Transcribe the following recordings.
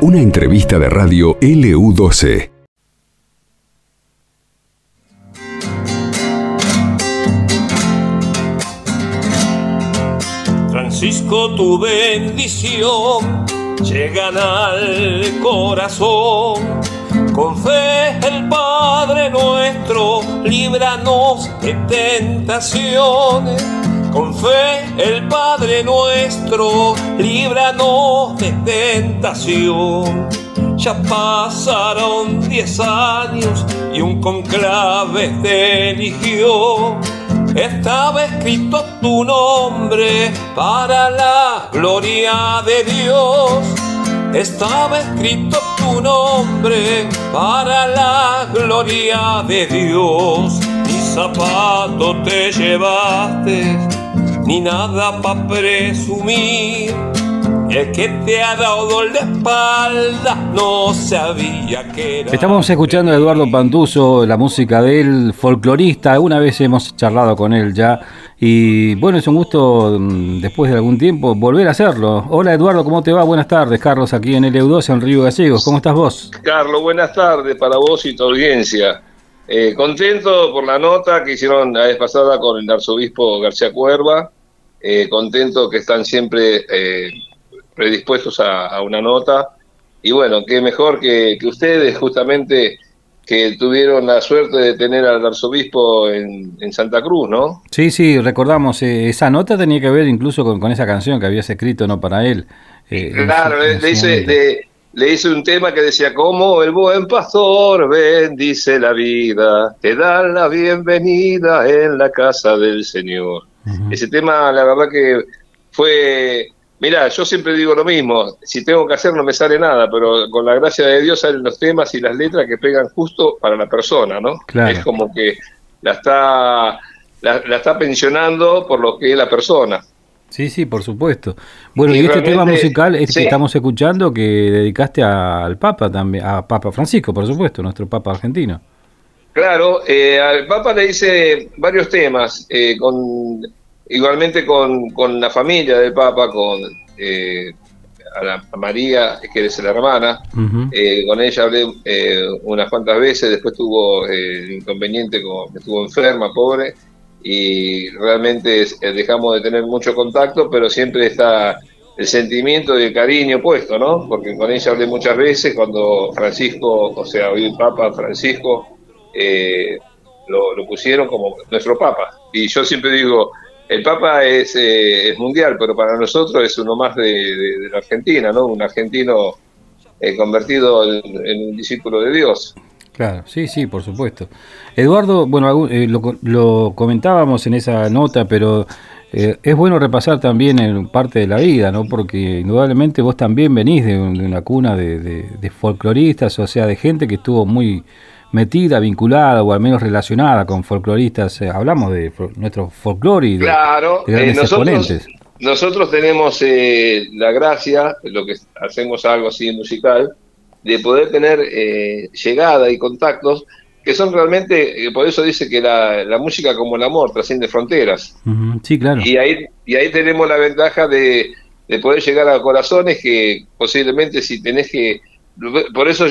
Una entrevista de radio LU12. Francisco, tu bendición llegan al corazón. Con fe el Padre nuestro, líbranos de tentaciones. Con fe el Padre nuestro, líbranos de tentación. Ya pasaron diez años y un conclave te eligió. Estaba escrito tu nombre para la gloria de Dios. Estaba escrito tu nombre para la gloria de Dios. Zapato te llevaste, ni nada para presumir. El que te ha dado la espalda no sabía que era. Estamos escuchando a Eduardo Pantuso, la música del folclorista. Una vez hemos charlado con él ya. Y bueno, es un gusto mm, después de algún tiempo volver a hacerlo. Hola Eduardo, ¿cómo te va? Buenas tardes, Carlos, aquí en LU2 en Río Gallegos. ¿Cómo estás vos? Carlos, buenas tardes para vos y tu audiencia. Eh, contento por la nota que hicieron la vez pasada con el arzobispo García Cuerva. Eh, contento que están siempre eh, predispuestos a, una nota. Y bueno, qué mejor que, ustedes, justamente, que tuvieron la suerte de tener al arzobispo en, Santa Cruz, ¿no? Sí, sí, recordamos, eh, esa nota tenía que ver incluso con, esa canción que habías escrito, ¿no? Para él. Eh, claro, le, hice, le, hice un tema que decía, como el buen pastor bendice la vida, te da la bienvenida en la casa del Señor. Ese tema, la verdad que fue Mira, yo siempre digo lo mismo, si tengo que hacer no me sale nada, pero con la gracia de Dios salen los temas y las letras que pegan justo para la persona, ¿no? Es como que la está, la, está pensionando por lo que es la persona. Sí, sí, por supuesto. Bueno, y, este tema musical es que estamos escuchando que dedicaste al Papa también, a Papa Francisco, por supuesto, nuestro Papa argentino. Claro, eh, al Papa le hice varios temas, eh, con Igualmente con, con la familia del Papa, con eh, a, la, María, que es la hermana, eh, con ella hablé eh, unas cuantas veces, después tuvo el inconveniente con estuvo enferma, pobre, y realmente dejamos de tener mucho contacto, pero siempre está el sentimiento y el cariño puesto, ¿no? Porque con ella hablé muchas veces cuando Francisco, o sea, hoy el Papa Francisco, lo, lo pusieron como nuestro Papa. Y yo siempre digo, el Papa es, eh, es, mundial, pero para nosotros es uno más de, la Argentina, ¿no? Un argentino eh, convertido en, un discípulo de Dios. Claro, sí, sí, por supuesto. Eduardo, bueno, eh, lo, comentábamos en esa nota, pero es bueno repasar también en parte de la vida, ¿no? Porque indudablemente vos también venís de, una cuna de, de folcloristas, o sea, de gente que estuvo muy metida, vinculada o al menos relacionada con folcloristas. Eh, hablamos de nuestro folclore y de, claro, eh, nosotros, Nosotros tenemos eh, la gracia, lo que hacemos algo así musical, de poder tener llegada y contactos que son realmente, por eso dice que la, la música como el amor trasciende fronteras. Sí, claro. Y ahí, y ahí tenemos la ventaja de, de poder llegar a corazones que posiblemente si tenés que... Por eso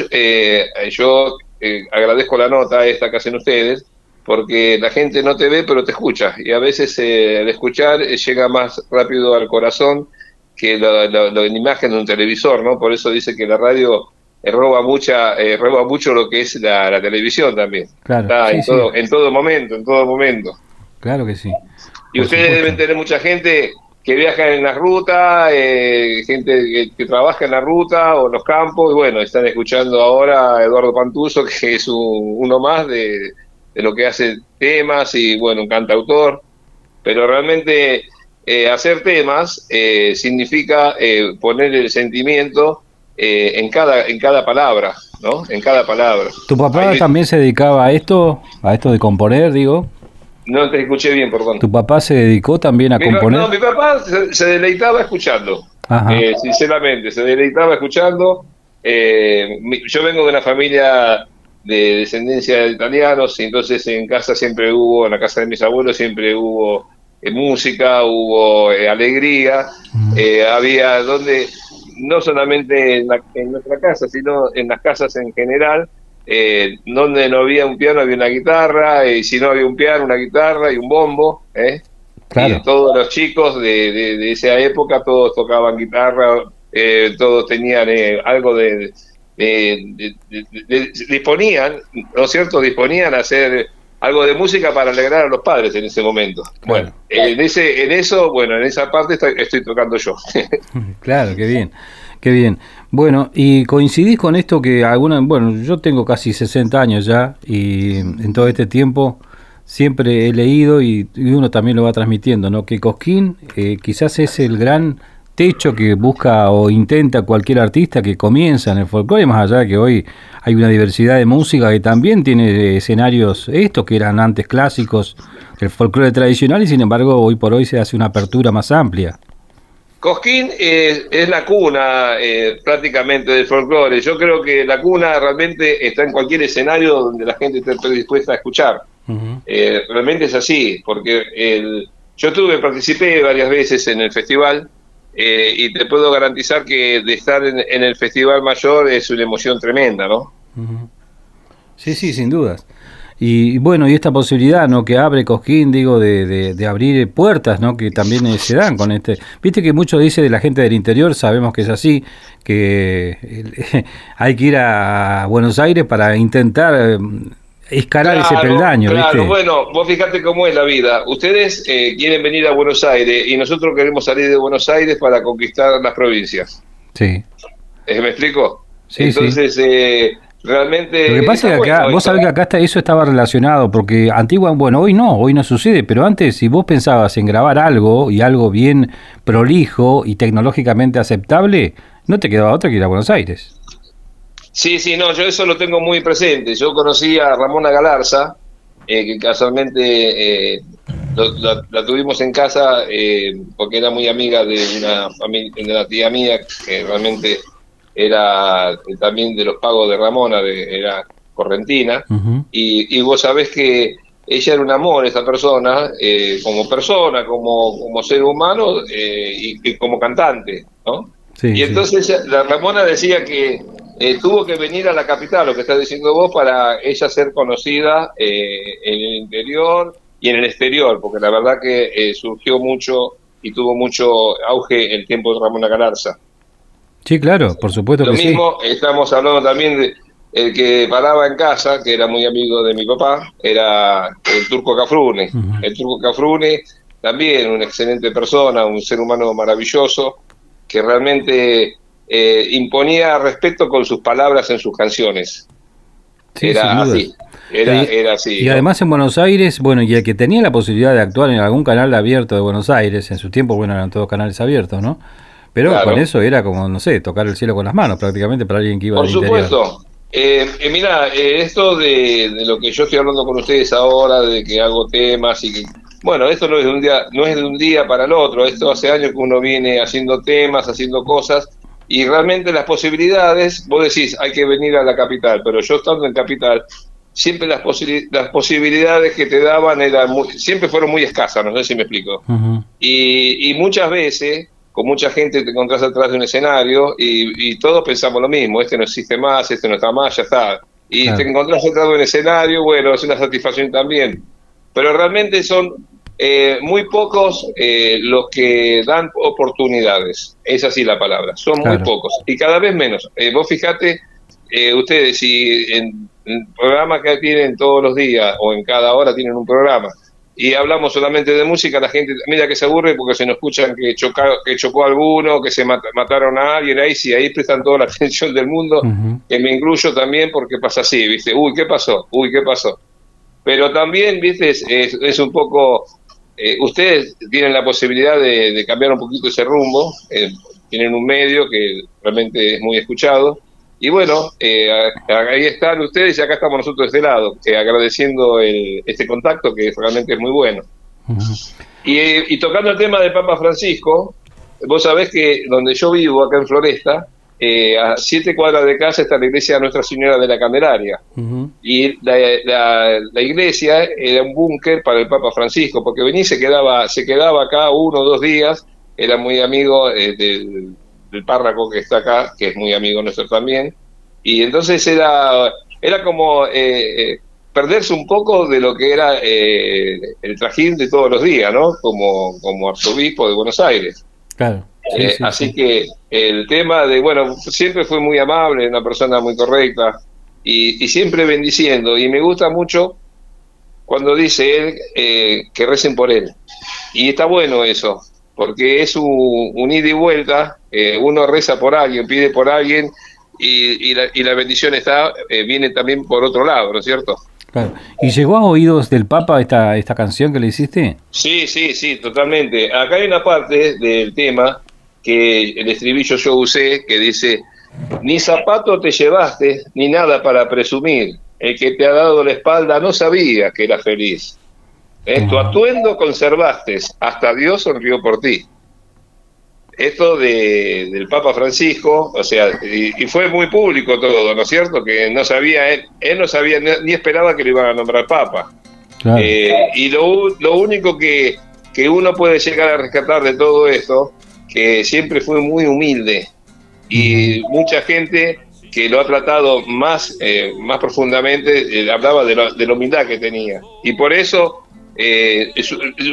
yo eh, agradezco la nota esta que hacen ustedes, porque la gente no te ve pero te escucha y a veces eh, el escuchar eh, llega más rápido al corazón que la imagen de un televisor, ¿no? Por eso dice que la radio roba mucha roba mucho lo que es la, televisión también. Claro, en, Todo, en todo momento, en todo momento. Claro que sí. Y ustedes deben tener mucha gente que viaja en la ruta, eh, gente que, trabaja en la ruta o en los campos, y bueno, están escuchando ahora a Eduardo Pantuso, que es uno más de, lo que hace temas y bueno, un cantautor, pero realmente eh, hacer temas eh, significa poner el sentimiento en, cada, en cada palabra, ¿no? En cada palabra. ¿Tu papá también se dedicaba a esto, a esto de componer, digo? No te escuché bien, perdón. ¿Tu papá se dedicó también a componer? No, mi papá se, deleitaba escuchando, eh, sinceramente, se deleitaba escuchando. Eh, yo vengo de una familia de descendencia de italianos, y entonces en casa siempre hubo, en la casa de mis abuelos siempre hubo música, hubo alegría, había donde, no solamente en, en, nuestra casa, sino en las casas en general, donde no había un piano había una guitarra, y si no había un piano, una guitarra y un bombo, ¿eh? Y todos los chicos de, de, esa época, todos tocaban guitarra, eh, todos tenían eh, algo de, disponían, ¿no es cierto? Disponían a hacer algo de música para alegrar a los padres en ese momento. Bueno, en ese, en eso, bueno, en esa parte estoy, tocando yo. claro, qué bien, qué bien. Bueno, y coincidís con esto que alguna, bueno, yo tengo casi 60 años ya y en todo este tiempo siempre he leído y, uno también lo va transmitiendo, ¿no? Que Cosquín eh, quizás es el gran techo que busca o intenta cualquier artista que comienza en el folclore, más allá de que hoy hay una diversidad de música que también tiene escenarios estos que eran antes clásicos el folclore tradicional y sin embargo hoy por hoy se hace una apertura más amplia. Cosquín es la cuna eh, prácticamente del folclore. Yo creo que la cuna realmente está en cualquier escenario donde la gente esté dispuesta a escuchar. Eh, realmente es así, porque el, yo tuve, participé varias veces en el festival eh, y te puedo garantizar que de estar en, el festival mayor es una emoción tremenda, ¿no? Sí, sí, sin dudas. Y bueno, y esta posibilidad, ¿no? Que abre Cosquín, digo, de, de, abrir puertas, ¿no? Que también eh, se dan con este. Viste que mucho dice de la gente del interior, sabemos que es así, que hay que ir a Buenos Aires para intentar escalar ese peldaño. Claro, bueno, vos fíjate cómo es la vida. Ustedes eh, quieren venir a Buenos Aires y nosotros queremos salir de Buenos Aires para conquistar las provincias. Sí. ¿Eh, ¿Me explico? Sí, Entonces, Eh, realmente... Lo que pasa es que acá, vos sabés que acá está, eso estaba relacionado, porque antigua, bueno, hoy no, hoy no sucede, pero antes si vos pensabas en grabar algo y algo bien prolijo y tecnológicamente aceptable, no te quedaba otra que ir a Buenos Aires. Sí, sí, no, yo eso lo tengo muy presente. Yo conocí a Ramona Galarza, eh, que casualmente eh, la, tuvimos en casa eh, porque era muy amiga de una, de una tía mía que realmente era también de los pagos de Ramona, de, era correntina. y, y, vos sabés que ella era un amor, esa persona, como persona, como, como ser humano y, como cantante, ¿no? y entonces la Ramona decía que eh, tuvo que venir a la capital, lo que estás diciendo vos, para ella ser conocida eh, en el interior y en el exterior, porque la verdad que eh, surgió mucho y tuvo mucho auge el tiempo de Ramona Galarza. Sí, claro, por supuesto lo mismo, estamos hablando también de el que paraba en casa, que era muy amigo de mi papá, era el turco Cafrune. El turco Cafrune, también una excelente persona, un ser humano maravilloso, que realmente eh, imponía respeto con sus palabras en sus canciones. era así. Era, así. Y además en Buenos Aires, bueno, y el que tenía la posibilidad de actuar en algún canal abierto de Buenos Aires, en su tiempo, bueno, eran todos canales abiertos, ¿no? Pero con eso era como, no sé, tocar el cielo con las manos prácticamente para alguien que iba Por supuesto. Eh, eh, mira, esto de, de, lo que yo estoy hablando con ustedes ahora, de que hago temas y que... Bueno, esto no es de un día, no es de un día para el otro, esto hace años que uno viene haciendo temas, haciendo cosas, y realmente las posibilidades, vos decís, hay que venir a la capital, pero yo estando en capital, siempre las, las posibilidades que te daban eran siempre fueron muy escasas, no sé si me explico. y, muchas veces, con mucha gente te encontrás atrás de un escenario y, todos pensamos lo mismo, este no existe más, este no está más, ya está. Y te encontrás atrás de un escenario, bueno, es una satisfacción también. Pero realmente son eh, muy pocos eh, los que dan oportunidades, es así la palabra, son muy pocos y cada vez menos. Eh, vos fijate, ustedes, si en el programa que tienen todos los días o en cada hora tienen un programa y hablamos solamente de música, la gente mira que se aburre porque se nos escuchan que, choca, que chocó alguno, que se mataron a alguien, ahí sí, ahí prestan toda la atención del mundo, que me incluyo también porque pasa así, ¿viste? Uy, ¿qué pasó? Uy, ¿qué pasó? Pero también, ¿viste? Es, es un poco eh, ustedes tienen la posibilidad de, cambiar un poquito ese rumbo, eh, tienen un medio que realmente es muy escuchado. Y bueno, eh, ahí están ustedes y acá estamos nosotros de este lado, agradeciendo este contacto que realmente es muy bueno. y, tocando el tema de Papa Francisco, vos sabés que donde yo vivo, acá en Floresta, eh, a siete cuadras de casa está la iglesia de Nuestra Señora de la Candelaria. Y la, iglesia era un búnker para el Papa Francisco, porque venía y se quedaba, se quedaba acá uno o dos días, era muy amigo eh, del, del, párroco que está acá, que es muy amigo nuestro también, y entonces era, era como eh, perderse un poco de lo que era el trajín de todos los días, ¿no? Como, como arzobispo de Buenos Aires. Claro. Eh, así que el tema de, bueno, siempre fue muy amable, una persona muy correcta y, siempre bendiciendo. Y me gusta mucho cuando dice él eh, que recen por él. Y está bueno eso, porque es un, ida y vuelta. Eh, uno reza por alguien, pide por alguien y, la, y la, bendición está viene también por otro lado, ¿no es cierto? Claro. ¿Y llegó a oídos del Papa esta, esta canción que le hiciste? Sí, sí, sí, totalmente. Acá hay una parte del tema que el estribillo yo usé, que dice, ni zapato te llevaste, ni nada para presumir. El que te ha dado la espalda no sabía que era feliz. Eh, tu atuendo conservaste, hasta Dios sonrió por ti. Esto de, del Papa Francisco, o sea, y, fue muy público todo, ¿no es cierto? Que no sabía, él, él no sabía ni esperaba que le iban a nombrar Papa. Eh, y lo, lo único que, que uno puede llegar a rescatar de todo esto que siempre fue muy humilde y mucha gente que lo ha tratado más, eh, más profundamente, eh, hablaba de, la humildad que tenía. Y por eso eh,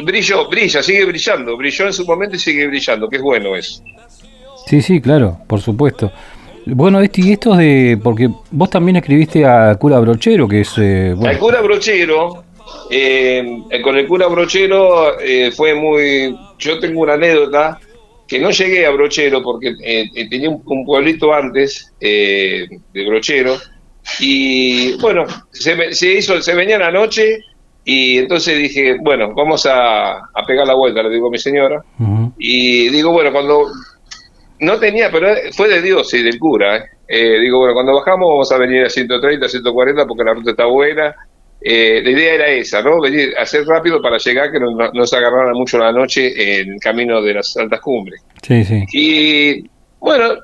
brillo, brilla, sigue brillando, brilló en su momento y sigue brillando, que es bueno eso. Sí, sí, claro, por supuesto. Bueno, este, y esto de, porque vos también escribiste a Cura Brochero, que es... Bueno. Al Cura Brochero, con el Cura Brochero fue muy... Yo tengo una anécdota que no llegué a Brochero porque eh, eh, tenía un, pueblito antes eh, de Brochero y bueno, se, se, hizo, se venía la noche y entonces dije, bueno, vamos a, pegar la vuelta, le digo a mi señora y digo, bueno, cuando no tenía, pero fue de Dios y del cura, digo, bueno, cuando bajamos vamos a venir a 130, 140 porque la ruta está buena eh, la idea era esa, ¿no? Venir, hacer rápido para llegar, que no, se agarrara mucho la noche en camino de las altas cumbres. Sí, sí. Y bueno,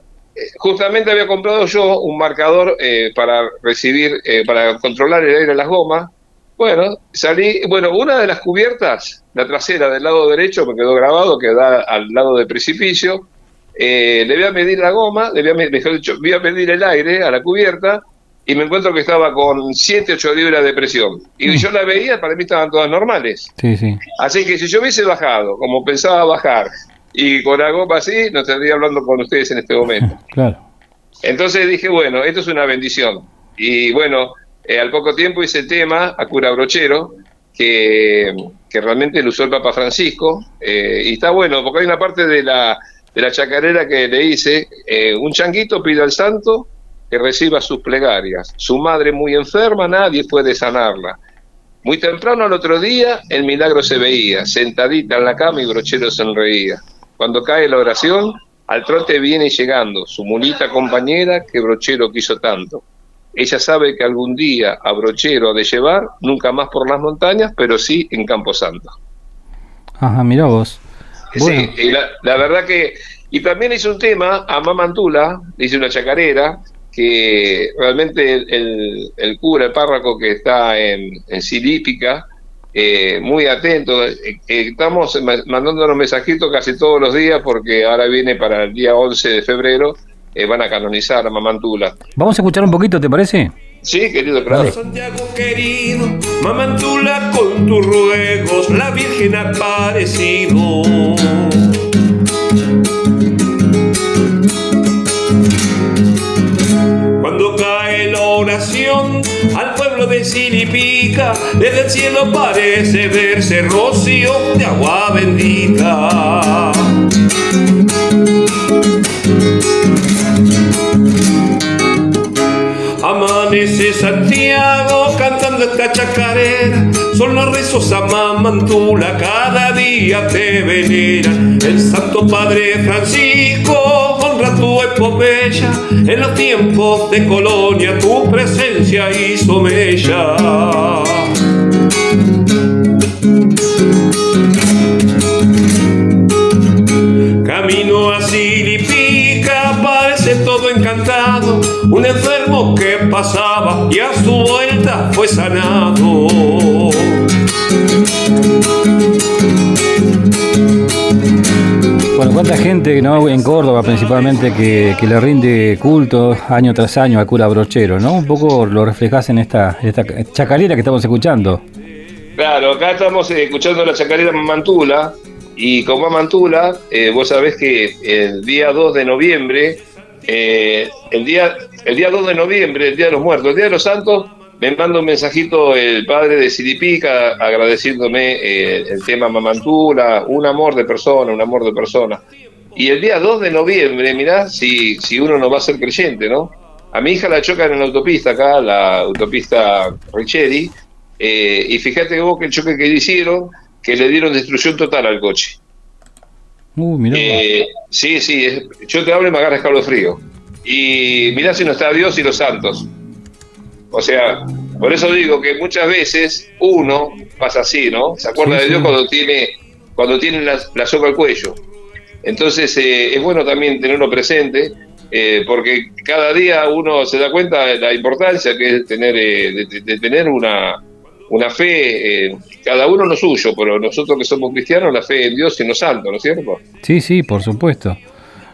justamente había comprado yo un marcador eh, para recibir, eh, para controlar el aire de las gomas. Bueno, salí, bueno, una de las cubiertas, la trasera del lado derecho, me quedó grabado, que da al lado del precipicio. le voy a medir la goma, le voy a, mejor dicho, voy a medir el aire a la cubierta y me encuentro que estaba con 7, 8 libras de presión. Y mm. yo la veía, para mí estaban todas normales. Sí, sí. Así que si yo hubiese bajado, como pensaba bajar, y con la goma así, no estaría hablando con ustedes en este momento. Claro. Entonces dije, bueno, esto es una bendición. Y bueno, eh, al poco tiempo hice el tema a cura brochero, que, que realmente lo usó el Papa Francisco. Eh, y está bueno, porque hay una parte de la, de la chacarera que le hice, eh, un changuito pide al santo que reciba sus plegarias. Su madre muy enferma, nadie puede sanarla. Muy temprano al otro día, el milagro se veía, sentadita en la cama y Brochero sonreía. Cuando cae la oración, al trote viene llegando su mulita compañera que Brochero quiso tanto. Ella sabe que algún día a Brochero ha de llevar, nunca más por las montañas, pero sí en Camposanto. Ajá, mira vos. Sí, la, la, verdad que... Y también hizo un tema a Mamantula, dice una chacarera, que realmente el, cura, el párroco que está en, en Silípica, eh, muy atento. Eh, eh, estamos mandándonos mensajitos casi todos los días porque ahora viene para el día 11 de febrero, van a canonizar a Mamantula. Vamos a escuchar un poquito, ¿te parece? Sí, querido, claro. Santiago querido, Mamantula con tus ruegos, la Virgen ha aparecido. Al pueblo de Silipica. Desde el cielo parece verse rocío de agua bendita. Amanece Santiago cantando esta chacarera, son los rezos a Mamantula, cada día te venera. El Santo Padre Francisco tu epopeya, en los tiempos de colonia tu presencia hizo mella. Camino a Silipica, parece todo en quebrantado, un enfermo que pasaba y a su vuelta fue sanado. Bueno, cuánta gente ¿no? en Córdoba principalmente que, le rinde culto año tras año al cura brochero, ¿no? Un poco lo reflejas en esta, esta chacarera que estamos escuchando. Claro, acá estamos eh, escuchando la chacarera Mamantula y con Mamantula, eh, vos sabés que el día 2 de noviembre, eh, el, día, el día 2 de noviembre, el Día de los Muertos, el Día de los Santos, me manda un mensajito el padre de Siripica agradeciéndome eh, el tema Mamantula, un amor de persona, un amor de persona. Y el día 2 de noviembre, mirá, si, si uno no va a ser creyente, ¿no? A mi hija la chocan en la autopista acá, la autopista Richeri, eh, y fíjate vos que el choque que le hicieron, que le dieron destrucción total al coche. Uh, mirá. Eh, sí, sí, yo te hablo y me agarras frío. Y mirá si no está Dios y los santos. O sea, por eso digo que muchas veces uno pasa así, ¿no? Se acuerda de Dios cuando tiene cuando tiene la, soga al cuello. Entonces eh, es bueno también tenerlo presente, eh, porque cada día uno se da cuenta de la importancia que es tener eh, de, tener una, una fe, cada uno lo suyo, pero nosotros que somos cristianos, la fe en Dios y en los santos, ¿no es cierto? Sí, sí, por supuesto.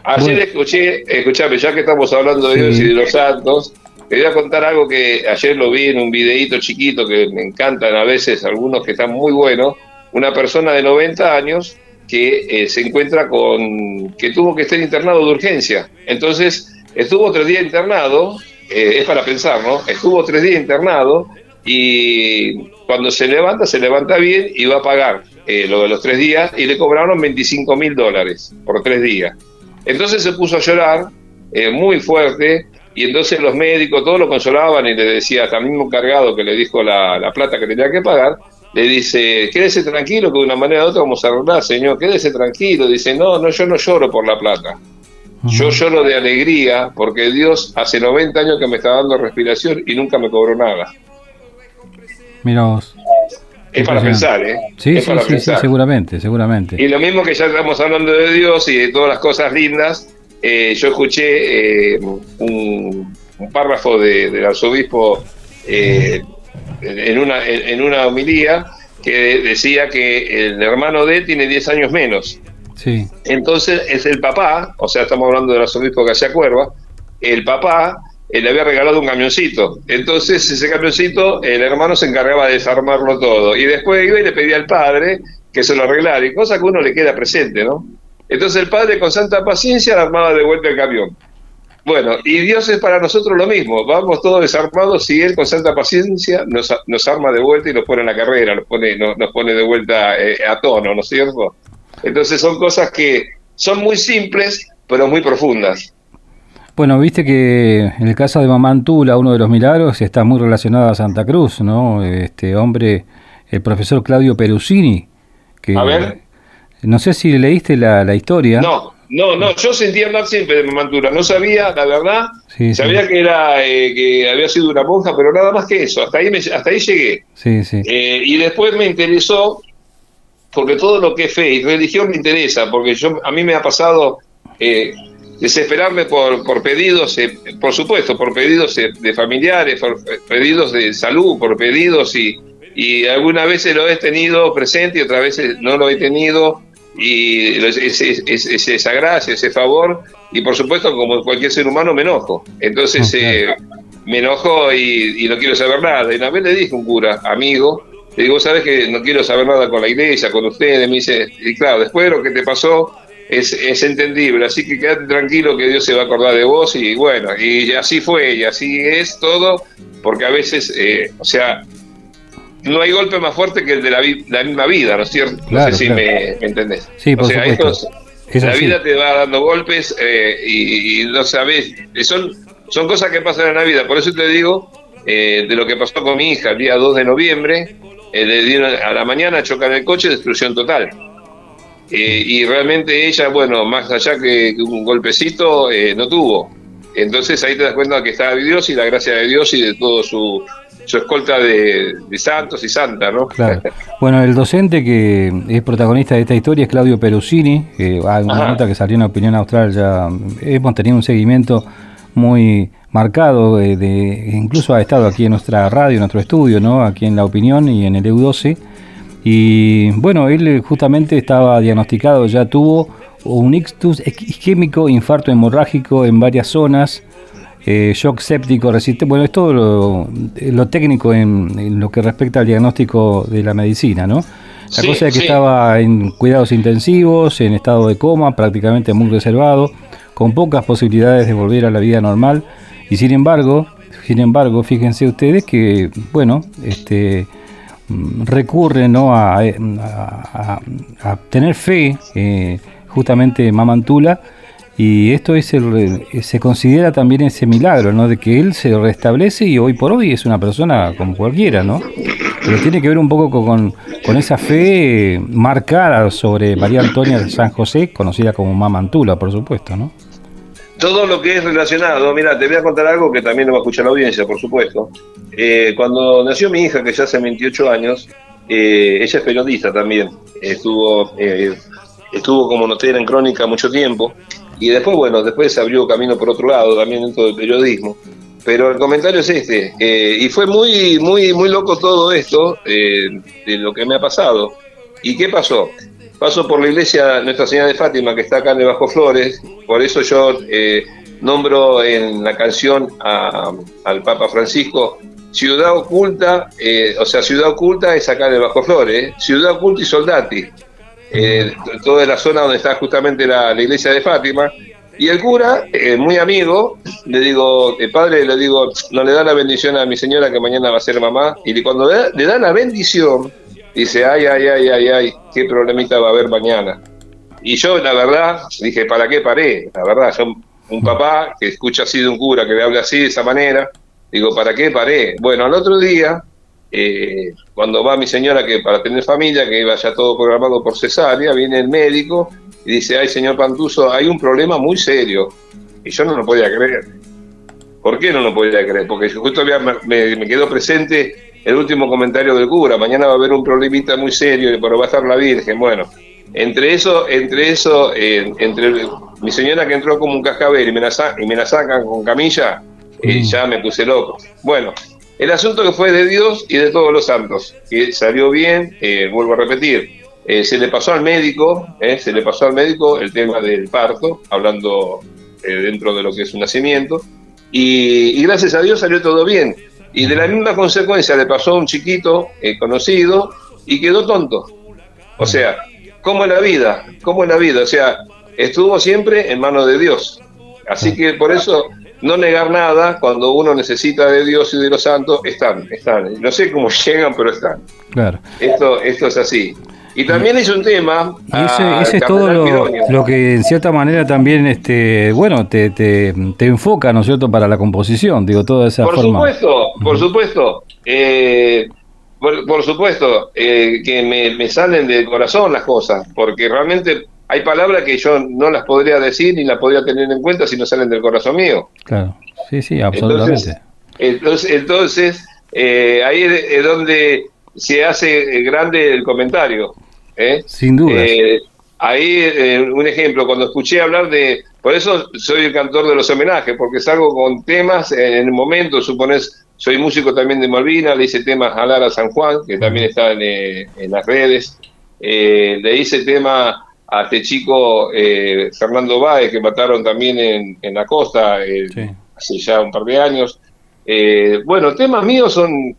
Ayer escuché, escuchame, ya que estamos hablando de Dios y de los santos, te voy a contar algo que ayer lo vi en un videíto chiquito que me encantan a veces, algunos que están muy buenos. Una persona de 90 años que eh, se encuentra con. que tuvo que estar internado de urgencia. Entonces, estuvo tres días internado, eh, es para pensar, ¿no? Estuvo tres días internado y cuando se levanta, se levanta bien y va a pagar eh, lo de los tres días y le cobraron 25 mil dólares por tres días. Entonces se puso a llorar muy fuerte y entonces los médicos todos lo consolaban y le decía, hasta el mismo cargado que le dijo la, plata que tenía que pagar, le dice, quédese tranquilo que de una manera u otra vamos a arreglar, señor, quédese tranquilo. Dice, no, no, yo no lloro por la plata. Yo lloro de alegría porque Dios hace 90 años que me está dando respiración y nunca me cobró nada. Mira vos. Es para pensar, ¿eh? Sí, sí, sí, seguramente, seguramente. Y lo mismo que ya estamos hablando de Dios y de todas las cosas lindas, eh, yo escuché eh, un, párrafo del arzobispo eh, en, una, en, una homilía que decía que el hermano de tiene 10 años menos. Sí. Entonces es el papá, o sea, estamos hablando del arzobispo que hacía Cuerva, el papá le había regalado un camioncito. Entonces ese camioncito, el hermano se encargaba de desarmarlo todo. Y después iba y le pedía al padre que se lo arreglara, y cosa que uno le queda presente, ¿no? Entonces el padre con santa paciencia armaba de vuelta el camión. Bueno, y Dios es para nosotros lo mismo. Vamos todos desarmados y Él con santa paciencia nos, nos arma de vuelta y nos pone en la carrera, nos pone, nos, pone de vuelta eh, a tono, ¿no es cierto? Entonces son cosas que son muy simples, pero muy profundas. Bueno, viste que en el caso de Mamantula, uno de los milagros, está muy relacionado a Santa Cruz, ¿no? Este hombre, el profesor Claudio Perusini, que, a ver. No sé si leíste la, la historia. No, no, no, yo sentía hablar siempre de Mamantura, no sabía, la verdad, sabía que era eh, que había sido una monja, pero nada más que eso, hasta ahí, hasta ahí llegué. Sí, sí. Eh, y después me interesó, porque todo lo que es fe y religión me interesa, porque yo a mí me ha pasado eh, desesperarme por, por pedidos, por supuesto, por pedidos de familiares, por pedidos de salud, por pedidos y, y algunas veces lo he tenido presente y otras veces no lo he tenido y esa gracia, ese favor, y por supuesto, como cualquier ser humano, me enojo. Entonces, eh, me enojo y, no quiero saber nada. Y una vez le dije a un cura, amigo, le digo, ¿sabes que no quiero saber nada con la iglesia, con ustedes? Me dice, y claro, después de lo que te pasó, es, es, entendible, así que quédate tranquilo que Dios se va a acordar de vos y bueno, y así fue y así es todo, porque a veces, eh, o sea, no hay golpe más fuerte que el de la, misma vida, ¿no es cierto? no sé si me, entendés. Sí, por o sea, la vida te va dando golpes eh, y, no sabes, son, son cosas que pasan en la vida. Por eso te digo, eh, de lo que pasó con mi hija el día 2 de noviembre, eh, le dieron a la mañana chocar el coche, destrucción total. y realmente ella, bueno, más allá que, un golpecito, no tuvo. Entonces ahí te das cuenta que estaba Dios y la gracia de Dios y de todo su, su escolta de, santos y santa, ¿no? Claro. Bueno, el docente que es protagonista de esta historia es Claudio Perusini, que hay una nota que salió en Opinión Austral, ya hemos tenido un seguimiento muy marcado, eh, de, incluso ha estado aquí en nuestra radio, en nuestro estudio, ¿no? aquí en La Opinión y en el EU12. Y bueno, él justamente estaba diagnosticado, ya tuvo un ictus isquémico, infarto hemorrágico en varias zonas, eh, shock séptico resistente. Bueno, es todo lo, técnico en, lo que respecta al diagnóstico de la medicina, ¿no? La cosa es que estaba en cuidados intensivos, en estado de coma, prácticamente muy reservado, con pocas posibilidades de volver a la vida normal. Y sin embargo, sin embargo, fíjense ustedes que, bueno, este recurre ¿no? a, a, tener fe, eh, justamente Mamantula, y esto es el, se considera también ese milagro, ¿no? De que él se restablece y hoy por hoy es una persona como cualquiera, ¿no? Pero tiene que ver un poco con, con esa fe marcada sobre María Antonia San José, conocida como Mamantula, por supuesto, ¿no? Todo lo que es relacionado, mira, te voy a contar algo que también lo va a escuchar la audiencia, por supuesto. Eh, cuando nació mi hija, que ya hace 28 años, eh, ella es periodista también, estuvo, eh, estuvo como notera en Crónica mucho tiempo, y después, bueno, después se abrió camino por otro lado, también dentro del periodismo. Pero el comentario es este, eh, y fue muy, muy, muy loco todo esto eh, de lo que me ha pasado. ¿Y qué pasó? Paso por la iglesia Nuestra Señora de Fátima, que está acá en el Bajo Flores, por eso yo eh, nombro en la canción al Papa Francisco Ciudad Oculta, o sea, Ciudad Oculta es acá en el Bajo Flores, Ciudad Oculta y Soldati eh, toda la zona donde está justamente la, iglesia de Fátima. Y el cura, eh, muy amigo, le digo, el padre le digo, no le da la bendición a mi señora que mañana va a ser mamá. Y cuando le da, la bendición, dice, ay, ay, ay, ay, ay, qué problemita va a haber mañana. Y yo, la verdad, dije, ¿para qué paré? La verdad, yo, un papá que escucha así de un cura que le habla así, de esa manera, digo, ¿para qué paré? Bueno, al otro día, eh, cuando va mi señora que para tener familia, que iba ya todo programado por cesárea, viene el médico y dice, ay señor Pantuso, hay un problema muy serio. Y yo no lo podía creer. ¿Por qué no lo podía creer? Porque justo me, me, quedó presente el último comentario del cura, mañana va a haber un problemita muy serio, pero va a estar la Virgen. Bueno, entre eso, entre eso, eh, entre mi señora que entró como un cascabel y me la, y me la sacan con camilla, eh, mm. ya me puse loco. Bueno, el asunto que fue de Dios y de todos los santos, que salió bien, eh, vuelvo a repetir, eh, se le pasó al médico, eh, se le pasó al médico el tema del parto, hablando dentro de lo que es un nacimiento, y, gracias a Dios salió todo bien. Y de la misma consecuencia le pasó a un chiquito conocido y quedó tonto. O sea, ¿cómo es la vida? ¿Cómo es la vida? O sea, estuvo siempre en manos de Dios. Así que por eso no negar nada cuando uno necesita de Dios y de los santos, están, están. No sé cómo llegan, pero están. Claro. Esto, esto es así. Y también es un tema. ese, es todo lo, que en cierta manera también, este, bueno, te, te, enfoca, ¿no es cierto?, para la composición, digo, toda esa por Supuesto, por supuesto, eh, por, supuesto, eh, que me, me salen del corazón las cosas, porque realmente hay palabras que yo no las podría decir ni las podría tener en cuenta si no salen del corazón mío. Claro, sí, sí, absolutamente. Entonces, entonces, eh, ahí es donde se hace grande el comentario. ¿eh? Sin duda. Eh, ahí, un ejemplo, cuando escuché hablar de... Por eso soy el cantor de los homenajes, porque salgo con temas en el momento, supones, soy músico también de Malvina, le hice temas a Lara San Juan, que también está en, en las redes, le hice tema a este chico eh, Fernando Báez, que mataron también en, en la costa eh, hace ya un par de años. Eh, bueno, temas míos son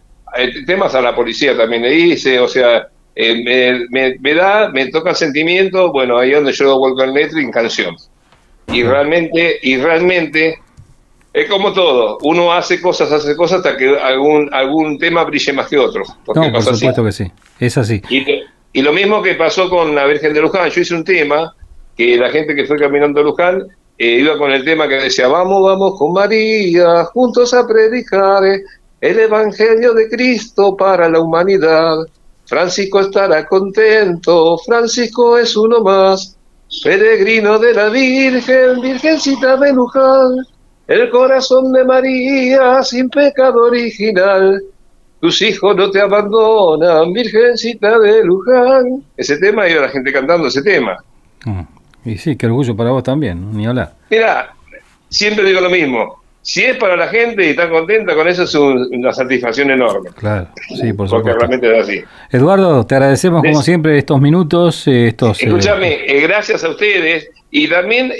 temas a la policía también le hice, o sea, me, me, da, me toca el sentimiento, bueno, ahí es donde yo vuelvo el metro en canción. Y realmente, y realmente, es como todo, uno hace cosas, hace cosas hasta que algún, algún tema brille más que otro. No, por supuesto que sí, es así. Y lo mismo que pasó con la Virgen de Luján. Yo hice un tema que la gente que fue caminando a Luján eh, iba con el tema que decía, vamos, vamos con María, juntos a predicar el Evangelio de Cristo para la humanidad. Francisco estará contento, Francisco es uno más, peregrino de la Virgen, Virgencita de Luján, el corazón de María sin pecado original tus hijos no te abandonan, Virgencita de Luján. Ese tema, y la gente cantando ese tema. Ah, y sí, qué orgullo para vos también, ni hablar. Mira, siempre digo lo mismo. si es para la gente y está contenta con eso, es una satisfacción enorme. Claro, sí, por supuesto. Porque realmente es así. Eduardo, te agradecemos como siempre estos minutos. Eh, estos, eh, Escúchame, eh, gracias a ustedes. Y también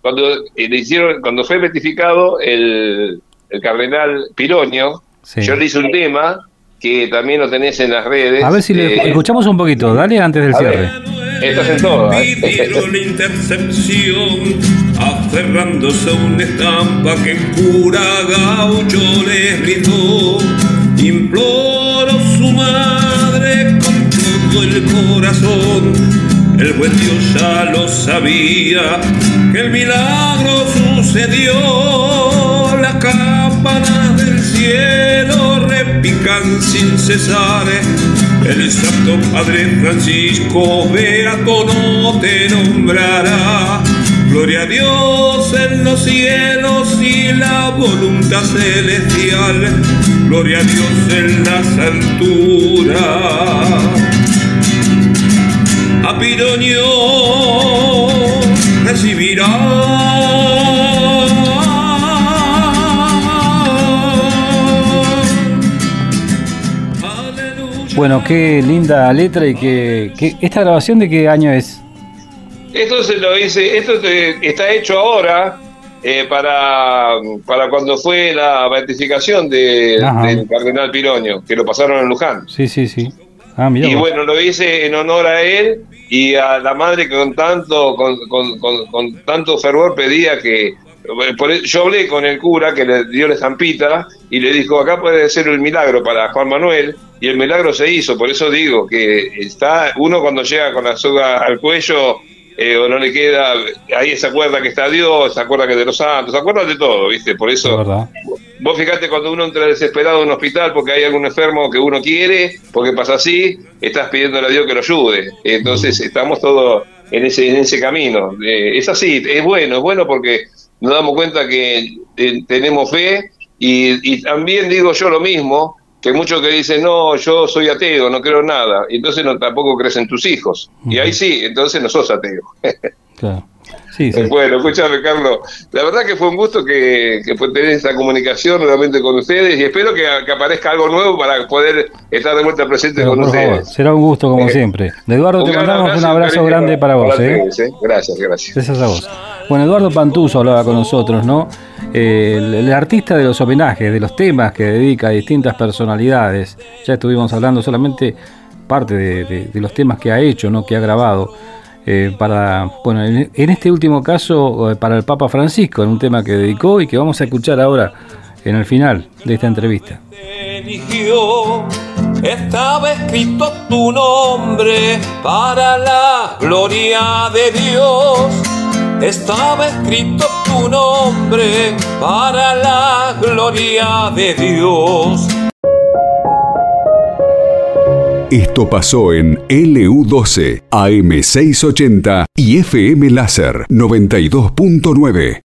cuando le hicieron, cuando fue beatificado el, cardenal Pironio, yo le hice un tema que también lo tenés en las redes. A ver si le escuchamos un poquito, dale antes del cierre. Estás en todo. ¿eh? la intercepción, aferrándose a una estampa que cura gaucho le gritó. Imploró su madre con todo el corazón. El buen Dios ya lo sabía, que el milagro sucedió. Las campanas del cielo repican sin cesar el Santo Padre Francisco Beato no te nombrará. Gloria a Dios en los cielos y la voluntad celestial. Gloria a Dios en las alturas. A Pironio recibirá Bueno, qué linda letra y que, esta grabación de qué año es. Esto se lo hice, esto está hecho ahora eh, para, para cuando fue la beatificación de, del cardenal Piroño, que lo pasaron en Luján. Sí, sí, sí. Ah, y bueno, lo hice en honor a él y a la madre que con tanto, con, con tanto fervor pedía que e, yo hablé con el cura que le dio la estampita y le dijo, acá puede ser el milagro para Juan Manuel, y el milagro se hizo, por eso digo que está uno cuando llega con la soga al cuello eh, o no le queda, ahí se acuerda que está Dios, se acuerda que es de los santos, se acuerda de todo, ¿viste? Por eso, vos fíjate cuando uno entra desesperado a un hospital porque hay algún enfermo que uno quiere, porque pasa así, estás pidiéndole a Dios que lo ayude. Entonces estamos todos en ese, en ese camino. Eh, es así, es bueno, es bueno porque nos damos cuenta que eh, tenemos fe y, también digo yo lo mismo, que muchos que dicen, no, yo soy ateo, no creo nada, y entonces no, tampoco crecen tus hijos. Y ahí sí, entonces no sos ateo. claro. Sí, sí. Bueno, escúchame, Carlos. La verdad que fue un gusto que, que tener esta comunicación nuevamente con ustedes y espero que, aparezca algo nuevo para poder estar de vuelta presente con ustedes. será un gusto como eh, siempre. Eduardo, te mandamos un abrazo grande para, vos. ¿eh? ¿eh? Gracias, gracias. Gracias a vos. Bueno, Eduardo Pantuso hablaba con nosotros, ¿no? el, artista de los homenajes, de los temas que dedica a distintas personalidades. Ya estuvimos hablando solamente parte de, los temas que ha hecho, ¿no? Que ha grabado. Eh, para, bueno, en, este último caso, eh, para el Papa Francisco, en un tema que dedicó y que vamos a escuchar ahora en el final de esta entrevista. Estaba escrito tu nombre para la gloria de Dios estaba escrito tu nombre para la gloria de Dios. Esto pasó en LU12, AM680 y FM Láser 92.9.